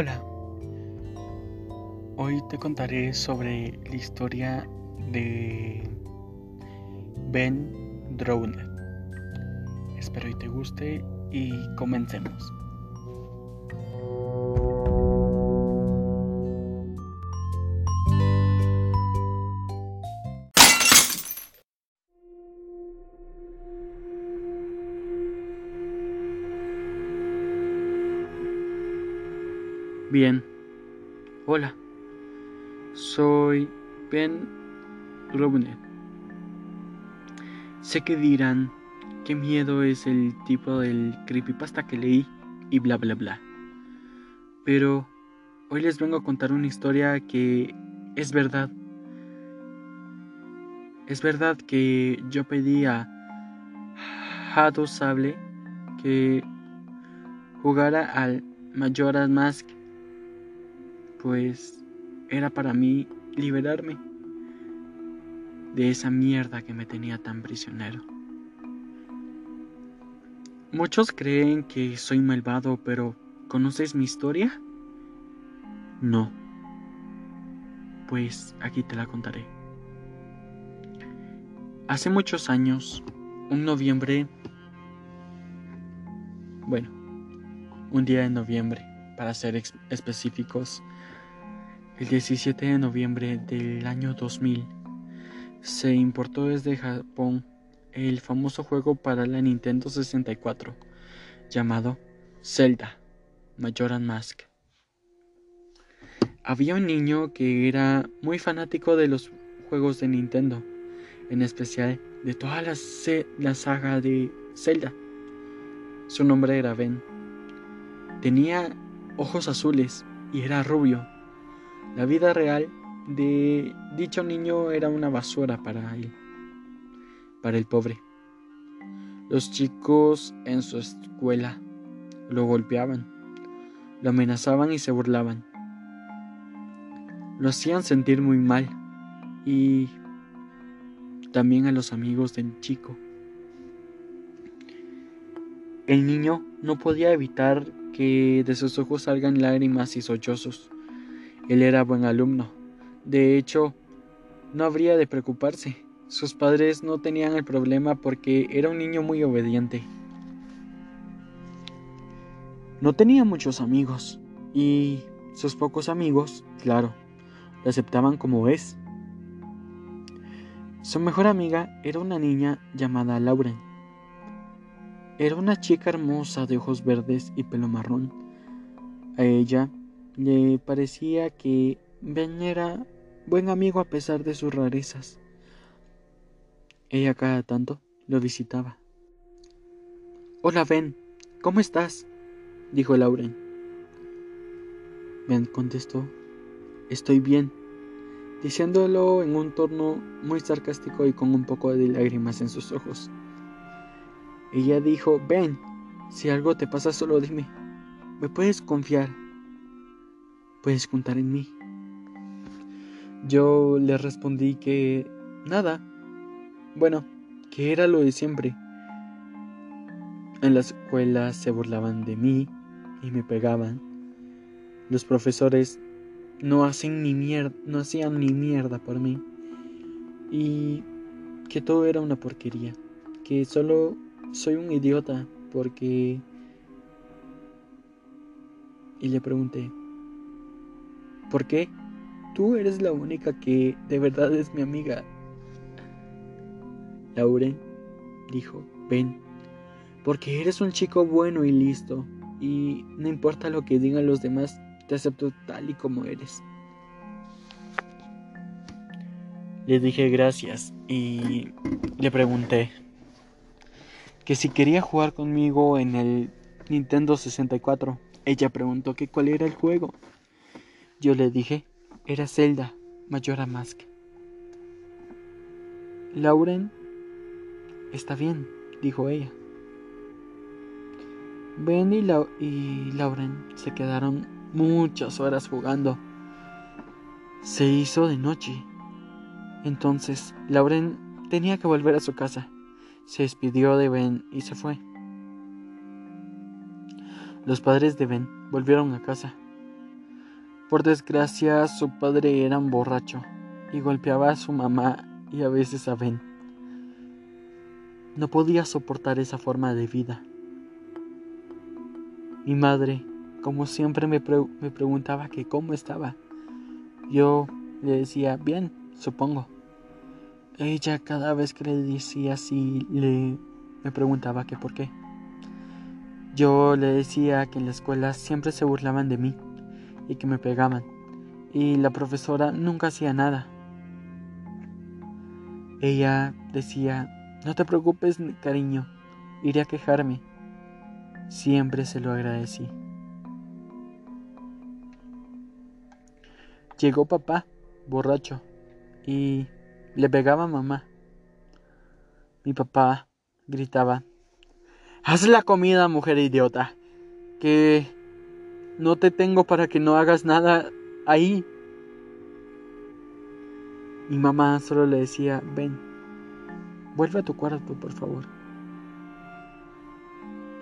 Hola, hoy te contaré sobre la historia de Ben Drowned. Espero y te guste y comencemos. Bien, hola, soy Ben Rubner. Sé que dirán qué miedo es el tipo del creepypasta que leí y bla bla bla. Pero hoy les vengo a contar una historia que es verdad. Es verdad que yo pedí a Hado Sable que jugara al Majora's Mask pues era para mí liberarme de esa mierda que me tenía tan prisionero. Muchos creen que soy malvado, pero ¿conoces mi historia? No. Pues aquí te la contaré. Hace muchos años, un noviembre, bueno, un día de noviembre, para ser específicos, el 17 de noviembre del año 2000 se importó desde Japón el famoso juego para la Nintendo 64 llamado Zelda Majora's Mask. Había un niño que era muy fanático de los juegos de Nintendo, en especial de toda la, la saga de Zelda. Su nombre era Ben. Tenía ojos azules y era rubio la vida real de dicho niño era una basura para él, para el pobre. Los chicos en su escuela lo golpeaban, lo amenazaban y se burlaban. Lo hacían sentir muy mal y también a los amigos del chico. El niño no podía evitar que de sus ojos salgan lágrimas y sollozos. Él era buen alumno. De hecho, no habría de preocuparse. Sus padres no tenían el problema porque era un niño muy obediente. No tenía muchos amigos y sus pocos amigos, claro, lo aceptaban como es. Su mejor amiga era una niña llamada Lauren. Era una chica hermosa de ojos verdes y pelo marrón. A ella le parecía que Ben era buen amigo a pesar de sus rarezas. Ella cada tanto lo visitaba. Hola Ben, ¿cómo estás? dijo Lauren. Ben contestó, estoy bien, diciéndolo en un tono muy sarcástico y con un poco de lágrimas en sus ojos. Ella dijo, Ben, si algo te pasa solo dime, me puedes confiar puedes contar en mí. Yo le respondí que nada. Bueno, que era lo de siempre. En la escuela se burlaban de mí y me pegaban. Los profesores no hacen ni mierda, no hacían ni mierda por mí. Y que todo era una porquería, que solo soy un idiota porque y le pregunté, ¿Por qué? Tú eres la única que de verdad es mi amiga. Lauren dijo, ven, porque eres un chico bueno y listo, y no importa lo que digan los demás, te acepto tal y como eres. Le dije gracias y le pregunté que si quería jugar conmigo en el Nintendo 64. Ella preguntó que cuál era el juego. Yo le dije, era Zelda, Majora Mask. Lauren, está bien, dijo ella. Ben y, y Lauren se quedaron muchas horas jugando. Se hizo de noche. Entonces, Lauren tenía que volver a su casa. Se despidió de Ben y se fue. Los padres de Ben volvieron a casa Por desgracia, su padre era un borracho y golpeaba a su mamá y a veces a Ben. No podía soportar esa forma de vida. Mi madre, como siempre, me, preguntaba que cómo estaba. Yo le decía, bien, supongo. Ella cada vez que le decía así, le, me preguntaba que por qué. Yo le decía que en la escuela siempre se burlaban de mí y que me pegaban, y la profesora nunca hacía nada. Ella decía, no te preocupes, cariño, iré a quejarme. Siempre se lo agradecí. Llegó papá, borracho, y le pegaba a mamá. Mi papá gritaba, Haz la comida, mujer idiota, que no te tengo para que no hagas nada ahí. Mi mamá solo le decía, ven, vuelve a tu cuarto, por favor.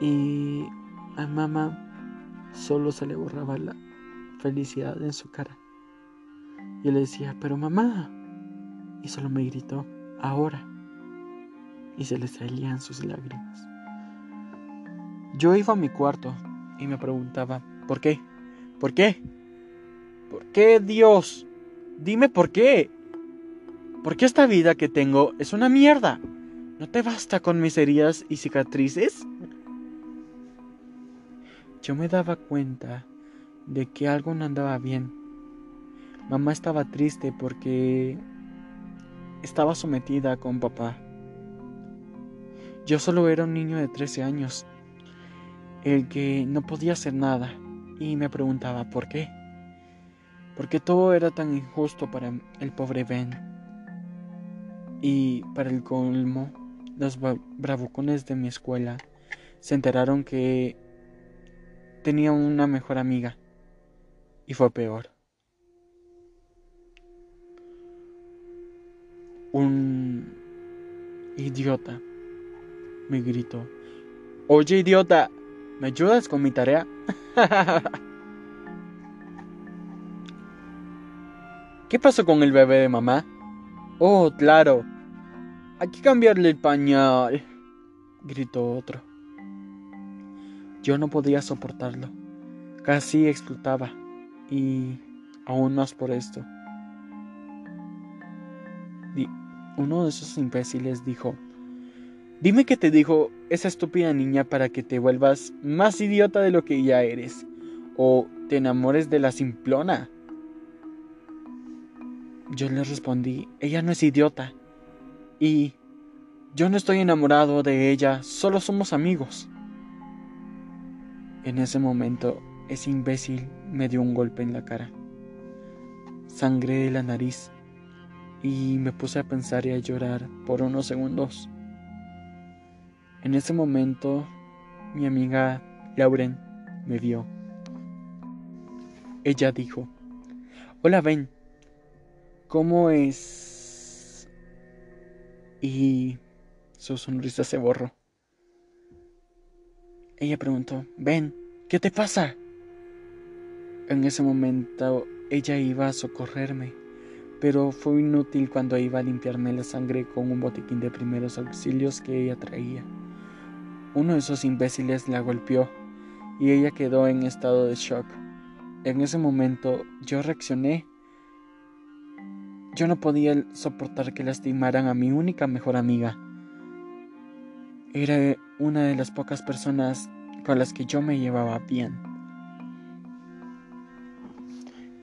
Y a mamá solo se le borraba la felicidad en su cara. Y le decía, pero mamá. Y solo me gritó, ahora. Y se le salían sus lágrimas. Yo iba a mi cuarto y me preguntaba, ¿por qué? ¿Por qué? ¿Por qué Dios? Dime por qué. Porque esta vida que tengo es una mierda. ¿No te basta con mis heridas y cicatrices? Yo me daba cuenta de que algo no andaba bien. Mamá estaba triste porque estaba sometida con papá. Yo solo era un niño de 13 años, el que no podía hacer nada, y me preguntaba por qué. Porque todo era tan injusto para el pobre Ben. Y para el colmo, los bravucones de mi escuela se enteraron que tenía una mejor amiga. Y fue peor. Un idiota me gritó. Oye, idiota, ¿me ayudas con mi tarea? ¿Qué pasó con el bebé de mamá? Oh, claro. Hay que cambiarle el pañal. gritó otro. Yo no podía soportarlo. Casi explotaba. Y aún más por esto. Uno de esos imbéciles dijo, Dime qué te dijo esa estúpida niña para que te vuelvas más idiota de lo que ya eres, o te enamores de la simplona. Yo le respondí, ella no es idiota. Y yo no estoy enamorado de ella, solo somos amigos. En ese momento, ese imbécil me dio un golpe en la cara. Sangré de la nariz y me puse a pensar y a llorar por unos segundos. En ese momento, mi amiga Lauren me vio. Ella dijo, Hola Ben, ¿Cómo es? Y su sonrisa se borró. Ella preguntó, ven, ¿qué te pasa? En ese momento ella iba a socorrerme, pero fue inútil cuando iba a limpiarme la sangre con un botiquín de primeros auxilios que ella traía. Uno de esos imbéciles la golpeó y ella quedó en estado de shock. En ese momento yo reaccioné yo no podía soportar que lastimaran a mi única mejor amiga. Era una de las pocas personas con las que yo me llevaba bien.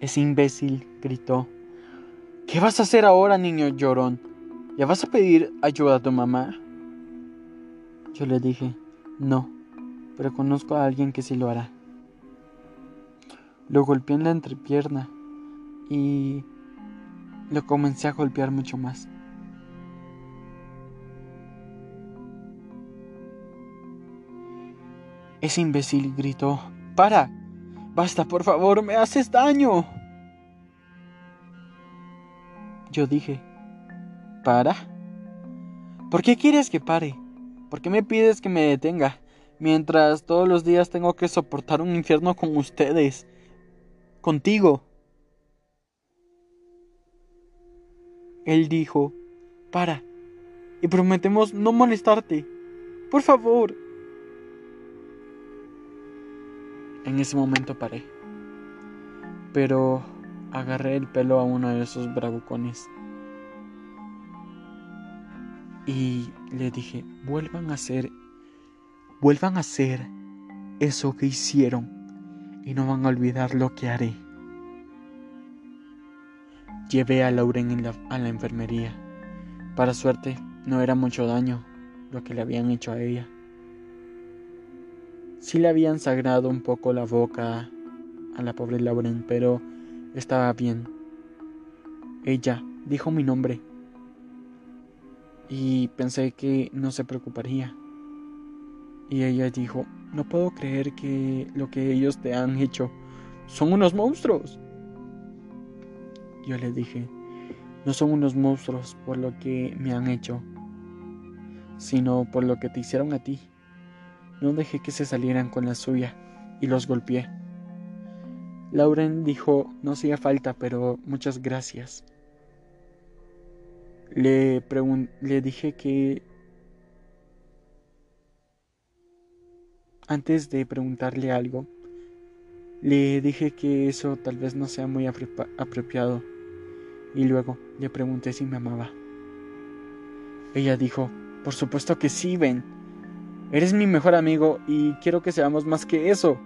Ese imbécil gritó. ¿Qué vas a hacer ahora, niño llorón? ¿Ya vas a pedir ayuda a tu mamá? Yo le dije, no, pero conozco a alguien que sí lo hará. Lo golpeé en la entrepierna y lo comencé a golpear mucho más. Ese imbécil gritó, ¡Para! ¡Basta, por favor! ¡Me haces daño! Yo dije, ¿para? ¿Por qué quieres que pare? ¿Por qué me pides que me detenga? Mientras todos los días tengo que soportar un infierno con ustedes. Contigo. Él dijo, para, y prometemos no molestarte. Por favor. En ese momento paré, pero agarré el pelo a uno de esos bravucones y le dije, vuelvan a hacer, vuelvan a hacer eso que hicieron y no van a olvidar lo que haré. Llevé a Lauren a la enfermería. Para suerte, no era mucho daño lo que le habían hecho a ella. Sí le habían sagrado un poco la boca a la pobre Lauren, pero estaba bien. Ella dijo mi nombre y pensé que no se preocuparía. Y ella dijo, no puedo creer que lo que ellos te han hecho son unos monstruos. Yo le dije, no son unos monstruos por lo que me han hecho, sino por lo que te hicieron a ti. No dejé que se salieran con la suya y los golpeé. Lauren dijo, no hacía falta, pero muchas gracias. Le, le dije que antes de preguntarle algo, le dije que eso tal vez no sea muy apropiado y luego le pregunté si me amaba. Ella dijo, por supuesto que sí, Ben. Eres mi mejor amigo y quiero que seamos más que eso.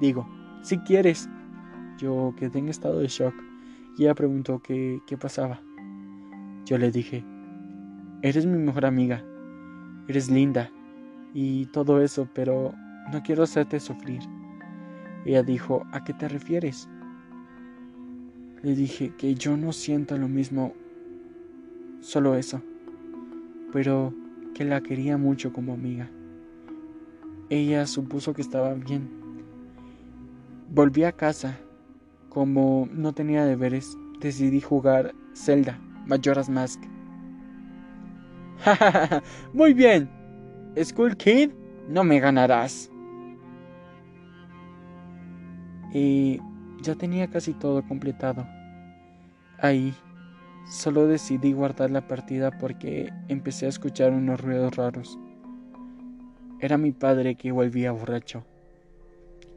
Digo, si quieres. Yo quedé en estado de shock y ella preguntó qué, qué pasaba. Yo le dije, eres mi mejor amiga, eres linda y todo eso, pero no quiero hacerte sufrir. Ella dijo, ¿a qué te refieres? Le dije que yo no siento lo mismo, solo eso, pero que la quería mucho como amiga. Ella supuso que estaba bien. Volví a casa. Como no tenía deberes, decidí jugar Zelda. Majora's Mask. Muy bien. School Kid, no me ganarás. Y ya tenía casi todo completado. Ahí, solo decidí guardar la partida porque empecé a escuchar unos ruidos raros. Era mi padre que volvía borracho.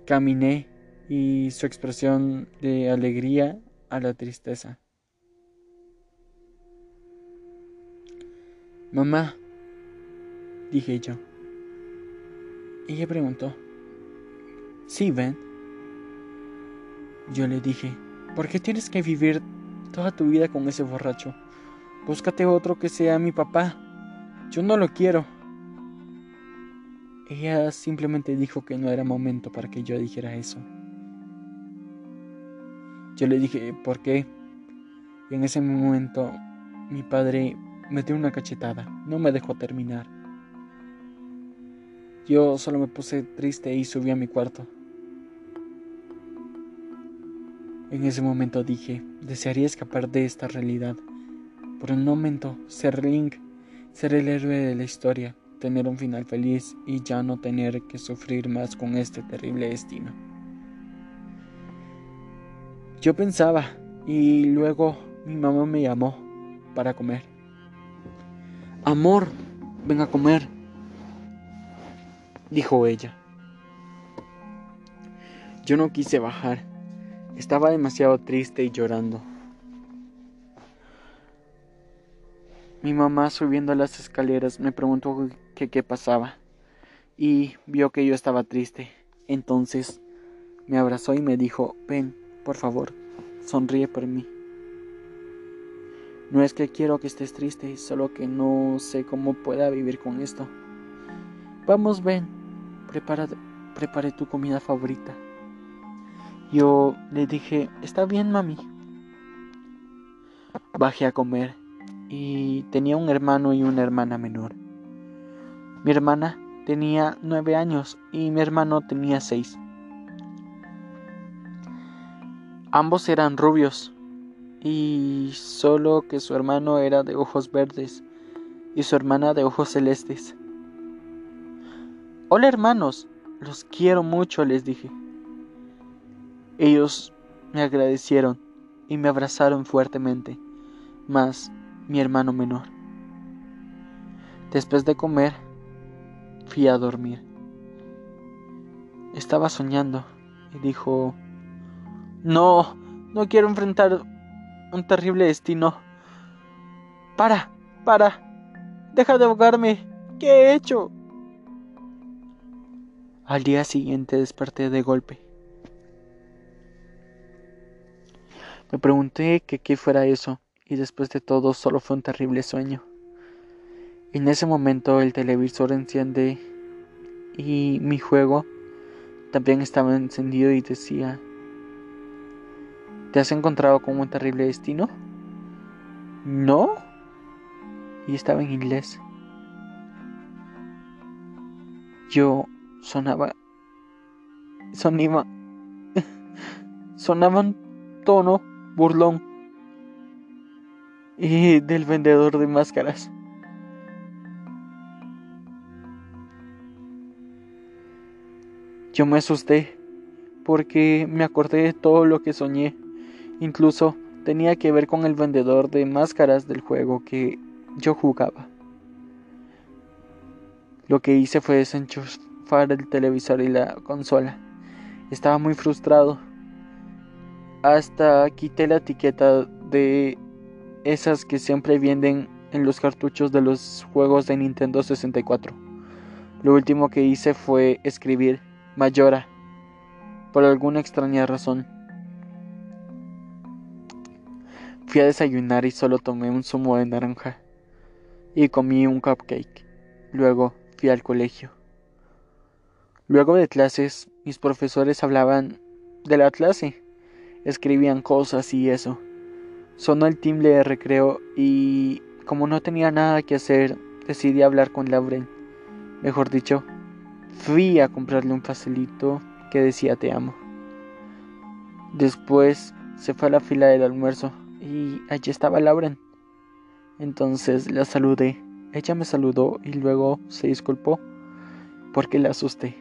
Caminé y su expresión de alegría a la tristeza. Mamá, dije yo. Ella preguntó, ¿Sí, ven? Yo le dije, ¿por qué tienes que vivir toda tu vida con ese borracho? Búscate otro que sea mi papá. Yo no lo quiero. Ella simplemente dijo que no era momento para que yo dijera eso. Yo le dije, ¿por qué? Y en ese momento mi padre me dio una cachetada, no me dejó terminar. Yo solo me puse triste y subí a mi cuarto. En ese momento dije, desearía escapar de esta realidad. Por un momento, ser Link, ser el héroe de la historia, tener un final feliz y ya no tener que sufrir más con este terrible destino. Yo pensaba y luego mi mamá me llamó para comer. Amor, ven a comer, dijo ella. Yo no quise bajar. Estaba demasiado triste y llorando. Mi mamá subiendo las escaleras me preguntó qué pasaba y vio que yo estaba triste. Entonces me abrazó y me dijo, ven, por favor, sonríe por mí. No es que quiero que estés triste, solo que no sé cómo pueda vivir con esto. Vamos, ven, prepara, prepare tu comida favorita. Yo le dije, está bien, mami. Bajé a comer y tenía un hermano y una hermana menor. Mi hermana tenía nueve años y mi hermano tenía seis. Ambos eran rubios, y solo que su hermano era de ojos verdes y su hermana de ojos celestes. Hola hermanos, los quiero mucho, les dije. Ellos me agradecieron y me abrazaron fuertemente, mas mi hermano menor. Después de comer, fui a dormir. Estaba soñando y dijo, no, no quiero enfrentar un terrible destino. Para, para, deja de ahogarme. ¿Qué he hecho? Al día siguiente desperté de golpe. Me pregunté que qué fuera eso, y después de todo solo fue un terrible sueño. En ese momento el televisor enciende y mi juego también estaba encendido y decía, ¿te has encontrado con un terrible destino? No. Y estaba en inglés. Yo sonaba... Sonaba... sonaba un tono burlón y del vendedor de máscaras. Yo me asusté porque me acordé de todo lo que soñé. Incluso tenía que ver con el vendedor de máscaras del juego que yo jugaba. Lo que hice fue desenchufar el televisor y la consola. Estaba muy frustrado hasta quité la etiqueta de esas que siempre venden en los cartuchos de los juegos de Nintendo 64. Lo último que hice fue escribir Mayora por alguna extraña razón. Fui a desayunar y solo tomé un zumo de naranja y comí un cupcake. Luego fui al colegio. Luego de clases, mis profesores hablaban de la clase escribían cosas y eso. Sonó el timbre de recreo y como no tenía nada que hacer, decidí hablar con Lauren. Mejor dicho, fui a comprarle un pastelito que decía te amo. Después se fue a la fila del almuerzo y allí estaba Lauren. Entonces la saludé. Ella me saludó y luego se disculpó porque la asusté.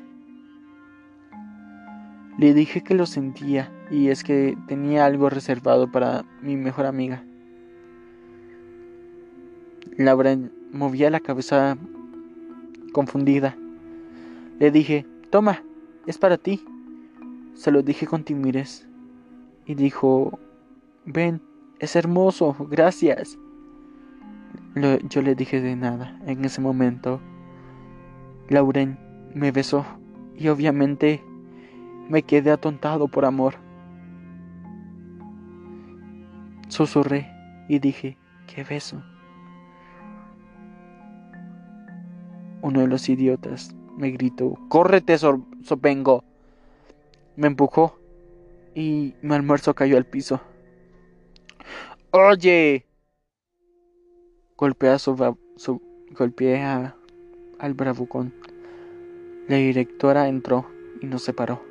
Le dije que lo sentía y es que tenía algo reservado para mi mejor amiga. Laura movía la cabeza confundida. Le dije, toma, es para ti. Se lo dije con timidez. Y dijo, ven, es hermoso, gracias. yo le dije de nada. En ese momento, Lauren me besó y obviamente me quedé atontado por amor. Susurré y dije, ¿qué beso? Uno de los idiotas me gritó, ¡córrete, sopengo! Me empujó y mi almuerzo cayó al piso. ¡Oye! Golpeé, a su, golpeé al bravucón. La directora entró y nos separó.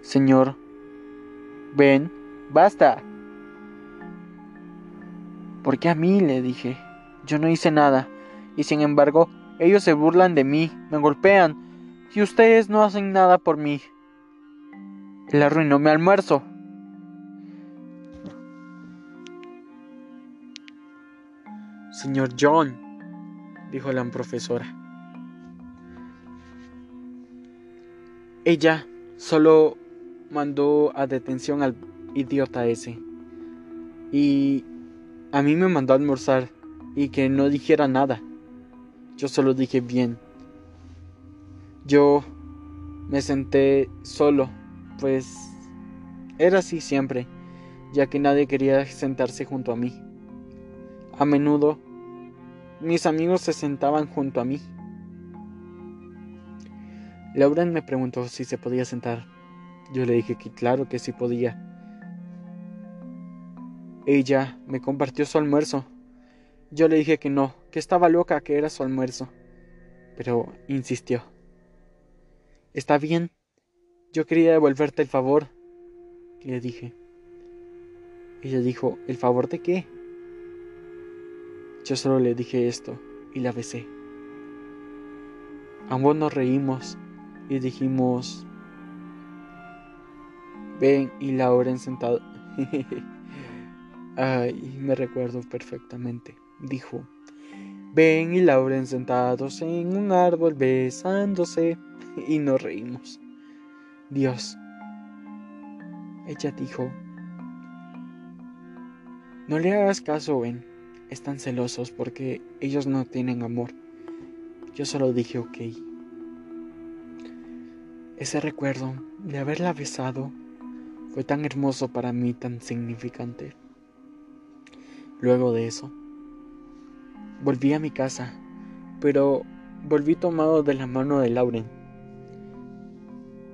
Señor, ven, basta. ¿Por qué a mí? le dije. Yo no hice nada, y sin embargo, ellos se burlan de mí, me golpean, y ustedes no hacen nada por mí. Él arruinó mi almuerzo. Señor John, dijo la profesora. Ella solo mandó a detención al idiota ese. Y a mí me mandó a almorzar y que no dijera nada. Yo solo dije bien. Yo me senté solo, pues era así siempre, ya que nadie quería sentarse junto a mí. A menudo mis amigos se sentaban junto a mí. Lauren me preguntó si se podía sentar. Yo le dije que claro que sí podía. Ella me compartió su almuerzo. Yo le dije que no, que estaba loca, que era su almuerzo. Pero insistió. Está bien. Yo quería devolverte el favor. Le dije. Ella dijo, ¿el favor de qué? Yo solo le dije esto y la besé. Ambos nos reímos y dijimos, Ben y Lauren sentados. Ay, me recuerdo perfectamente. Dijo, Ben y Lauren sentados en un árbol besándose y nos reímos. Dios. Ella dijo, no le hagas caso, Ben. Están celosos porque ellos no tienen amor. Yo solo dije ok. Ese recuerdo de haberla besado fue tan hermoso para mí, tan significante. Luego de eso, volví a mi casa, pero volví tomado de la mano de Lauren.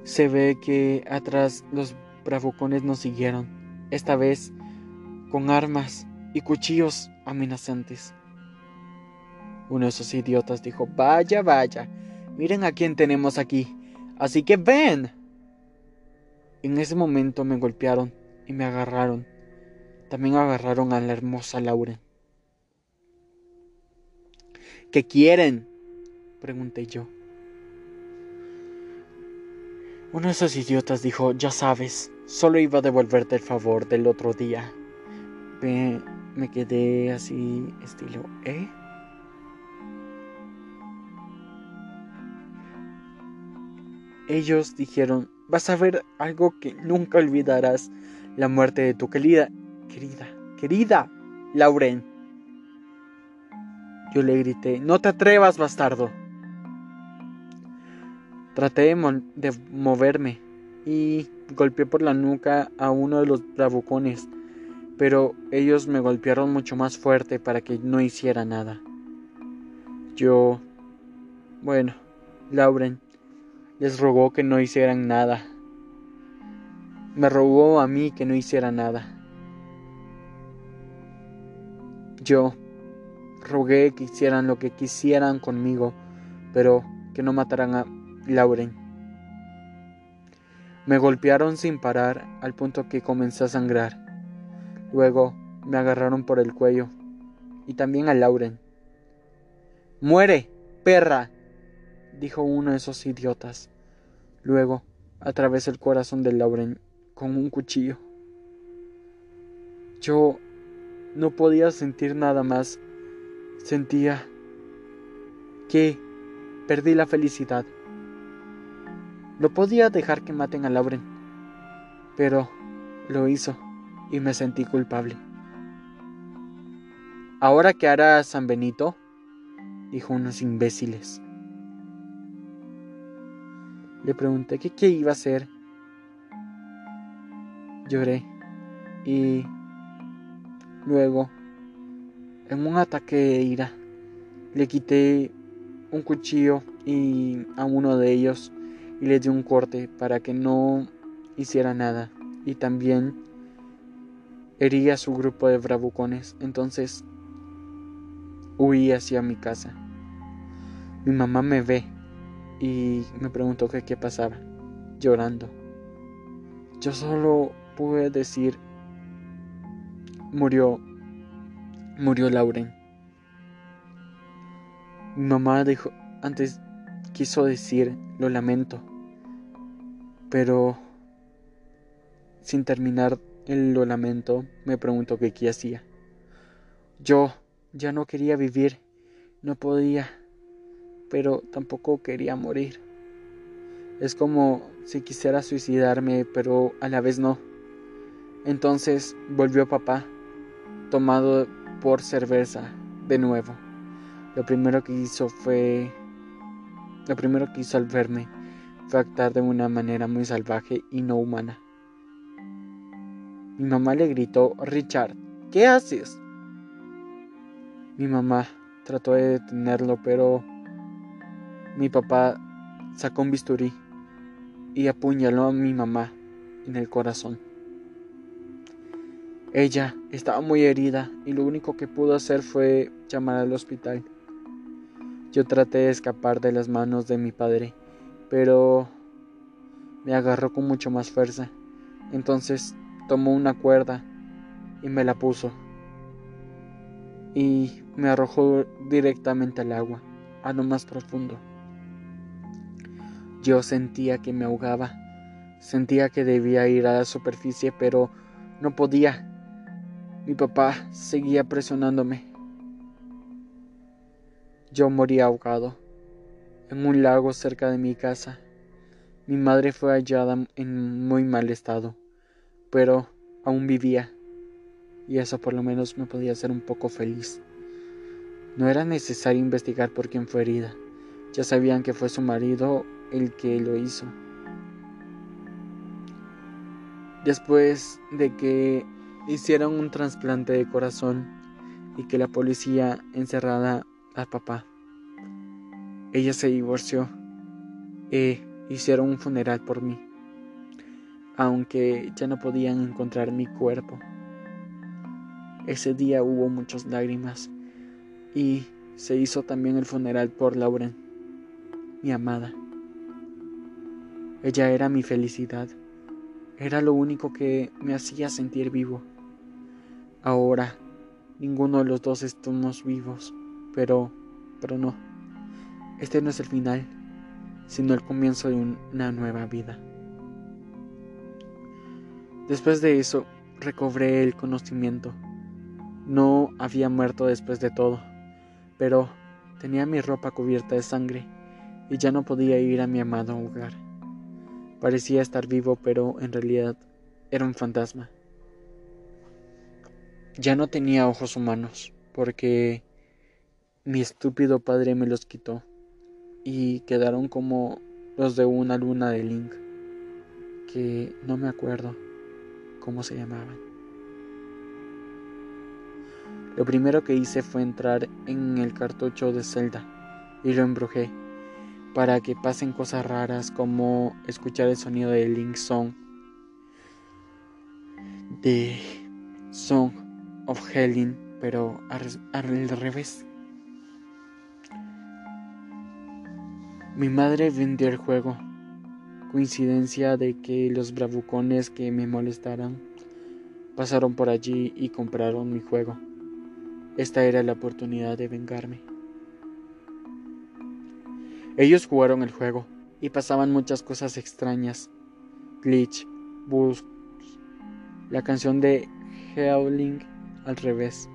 Se ve que atrás los bravucones nos siguieron, esta vez con armas y cuchillos amenazantes. Uno de esos idiotas dijo, vaya, vaya, miren a quién tenemos aquí, así que ven. En ese momento me golpearon y me agarraron. También agarraron a la hermosa Laura. ¿Qué quieren? pregunté yo. Uno de esos idiotas dijo, ya sabes, solo iba a devolverte el favor del otro día. Me, me quedé así, estilo, ¿eh? Ellos dijeron, vas a ver algo que nunca olvidarás, la muerte de tu querida, querida, querida, Lauren. Yo le grité, no te atrevas, bastardo. Traté de, moverme y golpeé por la nuca a uno de los bravucones, pero ellos me golpearon mucho más fuerte para que no hiciera nada. Yo... Bueno, Lauren les rogó que no hicieran nada. Me rogó a mí que no hiciera nada. Yo rogué que hicieran lo que quisieran conmigo, pero que no mataran a Lauren. Me golpearon sin parar al punto que comencé a sangrar. Luego me agarraron por el cuello y también a Lauren. ¡Muere, perra! dijo uno de esos idiotas. Luego atravesé el corazón de Lauren con un cuchillo. Yo no podía sentir nada más. Sentía que perdí la felicidad. No podía dejar que maten a Lauren, pero lo hizo y me sentí culpable. ¿Ahora qué hará San Benito? dijo unos imbéciles. Le pregunté que qué iba a hacer. Lloré y luego, en un ataque de ira, le quité un cuchillo y a uno de ellos y le di un corte para que no hiciera nada y también herí a su grupo de bravucones. Entonces huí hacia mi casa. Mi mamá me ve y me preguntó qué pasaba, llorando. Yo solo pude decir, murió, murió Lauren. Mi mamá dijo, antes quiso decir, lo lamento, pero sin terminar el lo lamento, me preguntó qué hacía. Yo ya no quería vivir, no podía pero tampoco quería morir. Es como si quisiera suicidarme, pero a la vez no. Entonces volvió papá, tomado por cerveza, de nuevo. Lo primero que hizo fue... Lo primero que hizo al verme fue actuar de una manera muy salvaje y no humana. Mi mamá le gritó, Richard, ¿qué haces? Mi mamá trató de detenerlo, pero mi papá sacó un bisturí y apuñaló a mi mamá en el corazón. Ella estaba muy herida y lo único que pudo hacer fue llamar al hospital. Yo traté de escapar de las manos de mi padre, pero me agarró con mucho más fuerza. Entonces tomó una cuerda y me la puso y me arrojó directamente al agua, a lo más profundo. Yo sentía que me ahogaba, sentía que debía ir a la superficie, pero no podía. Mi papá seguía presionándome. Yo morí ahogado en un lago cerca de mi casa. Mi madre fue hallada en muy mal estado, pero aún vivía, y eso por lo menos me podía hacer un poco feliz. No era necesario investigar por quién fue herida, ya sabían que fue su marido el que lo hizo. Después de que hicieron un trasplante de corazón y que la policía encerrada al papá, ella se divorció e hicieron un funeral por mí, aunque ya no podían encontrar mi cuerpo. Ese día hubo muchas lágrimas y se hizo también el funeral por Lauren, mi amada. Ella era mi felicidad, era lo único que me hacía sentir vivo. Ahora, ninguno de los dos estamos vivos, pero, pero no, este no es el final, sino el comienzo de una nueva vida. Después de eso, recobré el conocimiento. No había muerto después de todo, pero tenía mi ropa cubierta de sangre y ya no podía ir a mi amado hogar. Parecía estar vivo, pero en realidad era un fantasma. Ya no tenía ojos humanos, porque mi estúpido padre me los quitó y quedaron como los de una luna de Link, que no me acuerdo cómo se llamaban. Lo primero que hice fue entrar en el cartucho de Zelda y lo embrujé para que pasen cosas raras como escuchar el sonido de Link Song, de Song of Helen, pero al revés. Mi madre vendió el juego. Coincidencia de que los bravucones que me molestaran pasaron por allí y compraron mi juego. Esta era la oportunidad de vengarme. Ellos jugaron el juego y pasaban muchas cosas extrañas. Glitch, bugs, la canción de Howling al revés.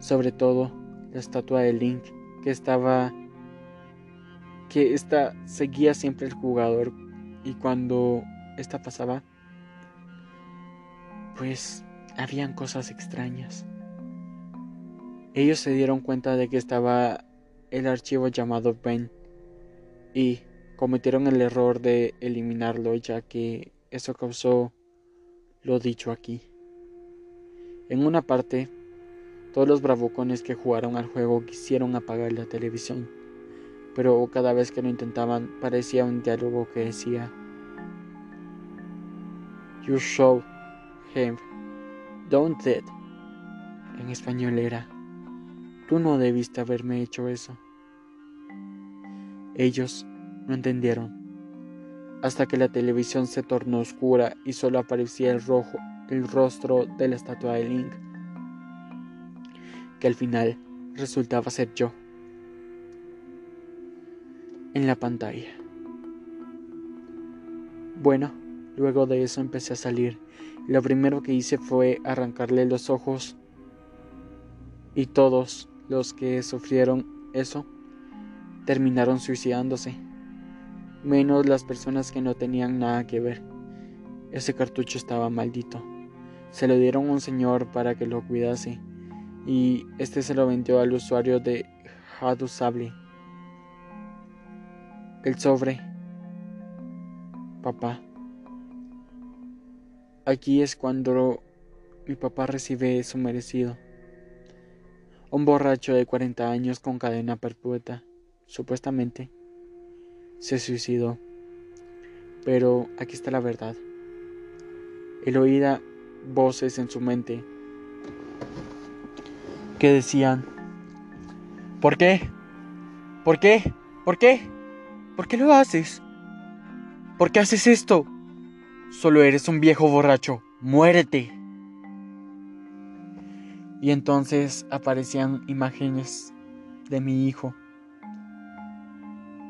Sobre todo la estatua de Link que estaba que esta seguía siempre el jugador y cuando esta pasaba pues habían cosas extrañas. Ellos se dieron cuenta de que estaba el archivo llamado Ben y cometieron el error de eliminarlo ya que eso causó lo dicho aquí. En una parte, todos los bravucones que jugaron al juego quisieron apagar la televisión, pero cada vez que lo intentaban parecía un diálogo que decía You show him, don't it. En español era Tú no debiste haberme hecho eso. Ellos no entendieron, hasta que la televisión se tornó oscura y solo aparecía el rojo, el rostro de la estatua de Link, que al final resultaba ser yo, en la pantalla. Bueno, luego de eso empecé a salir. Lo primero que hice fue arrancarle los ojos y todos los que sufrieron eso terminaron suicidándose, menos las personas que no tenían nada que ver. Ese cartucho estaba maldito. Se lo dieron a un señor para que lo cuidase y este se lo vendió al usuario de Hadusable. El sobre. Papá. Aquí es cuando mi papá recibe su merecido. Un borracho de 40 años con cadena perpetua supuestamente, se suicidó. Pero aquí está la verdad. Él oía voces en su mente que decían, ¿por qué? ¿Por qué? ¿Por qué? ¿Por qué lo haces? ¿Por qué haces esto? Solo eres un viejo borracho. Muérete. Y entonces aparecían imágenes de mi hijo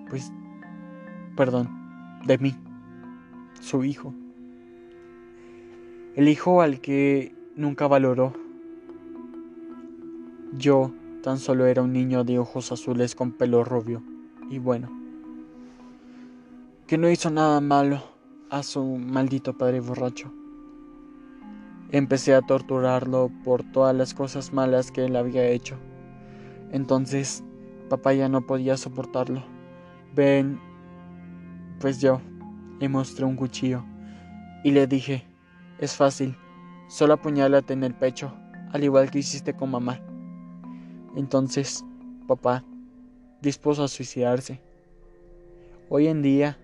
pues, perdón, de mí, su hijo. El hijo al que nunca valoró Yo tan solo era un niño de ojos azules con pelo rubio. Y bueno, que no hizo nada malo a su maldito padre borracho. Empecé a torturarlo por todas las cosas malas que él había hecho. Entonces, papá ya no podía soportarlo. Ven, pues yo le mostré un cuchillo y le dije, es fácil, solo apuñálate en el pecho, al igual que hiciste con mamá. Entonces, papá dispuso a suicidarse. Hoy en día,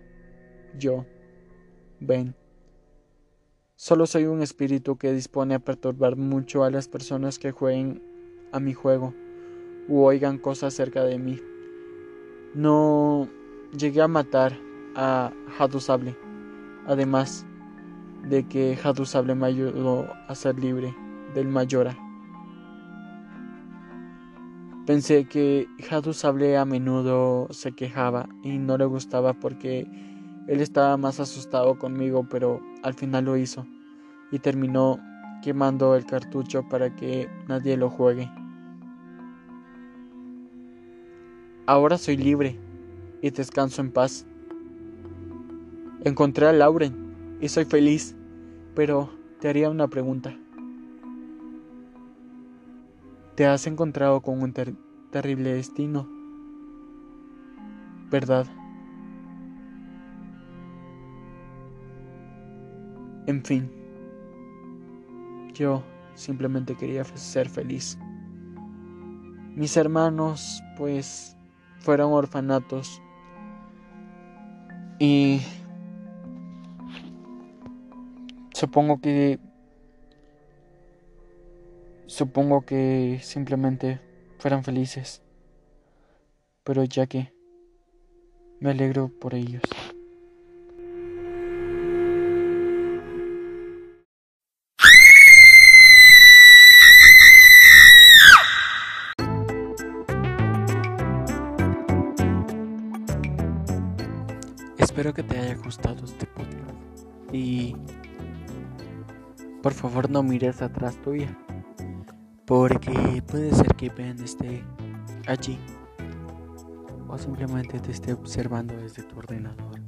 yo, ven, solo soy un espíritu que dispone a perturbar mucho a las personas que jueguen a mi juego u oigan cosas cerca de mí. No llegué a matar a Hadusable, además de que Hadusable me ayudó a ser libre del Mayora. Pensé que Hadusable a menudo se quejaba y no le gustaba porque él estaba más asustado conmigo, pero al final lo hizo y terminó quemando el cartucho para que nadie lo juegue. Ahora soy libre y descanso en paz. Encontré a Lauren y soy feliz, pero te haría una pregunta. Te has encontrado con un terrible destino, ¿verdad? En fin, yo simplemente quería ser feliz. Mis hermanos, pues, fueron orfanatos. Y supongo que Supongo que simplemente fueran felices, pero ya que me alegro por ellos. Que te haya gustado este podcast y por favor no mires atrás tuya. Porque puede ser que Ben esté allí o simplemente te esté observando desde tu ordenador.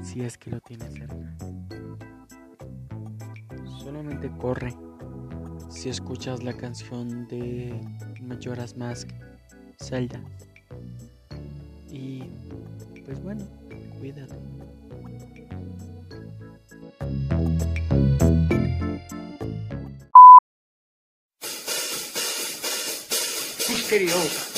Si es que lo tienes cerca. Solamente corre si escuchas la canción de Majora's Mask, Zelda. Y pues bueno, cuídate. misteriosa.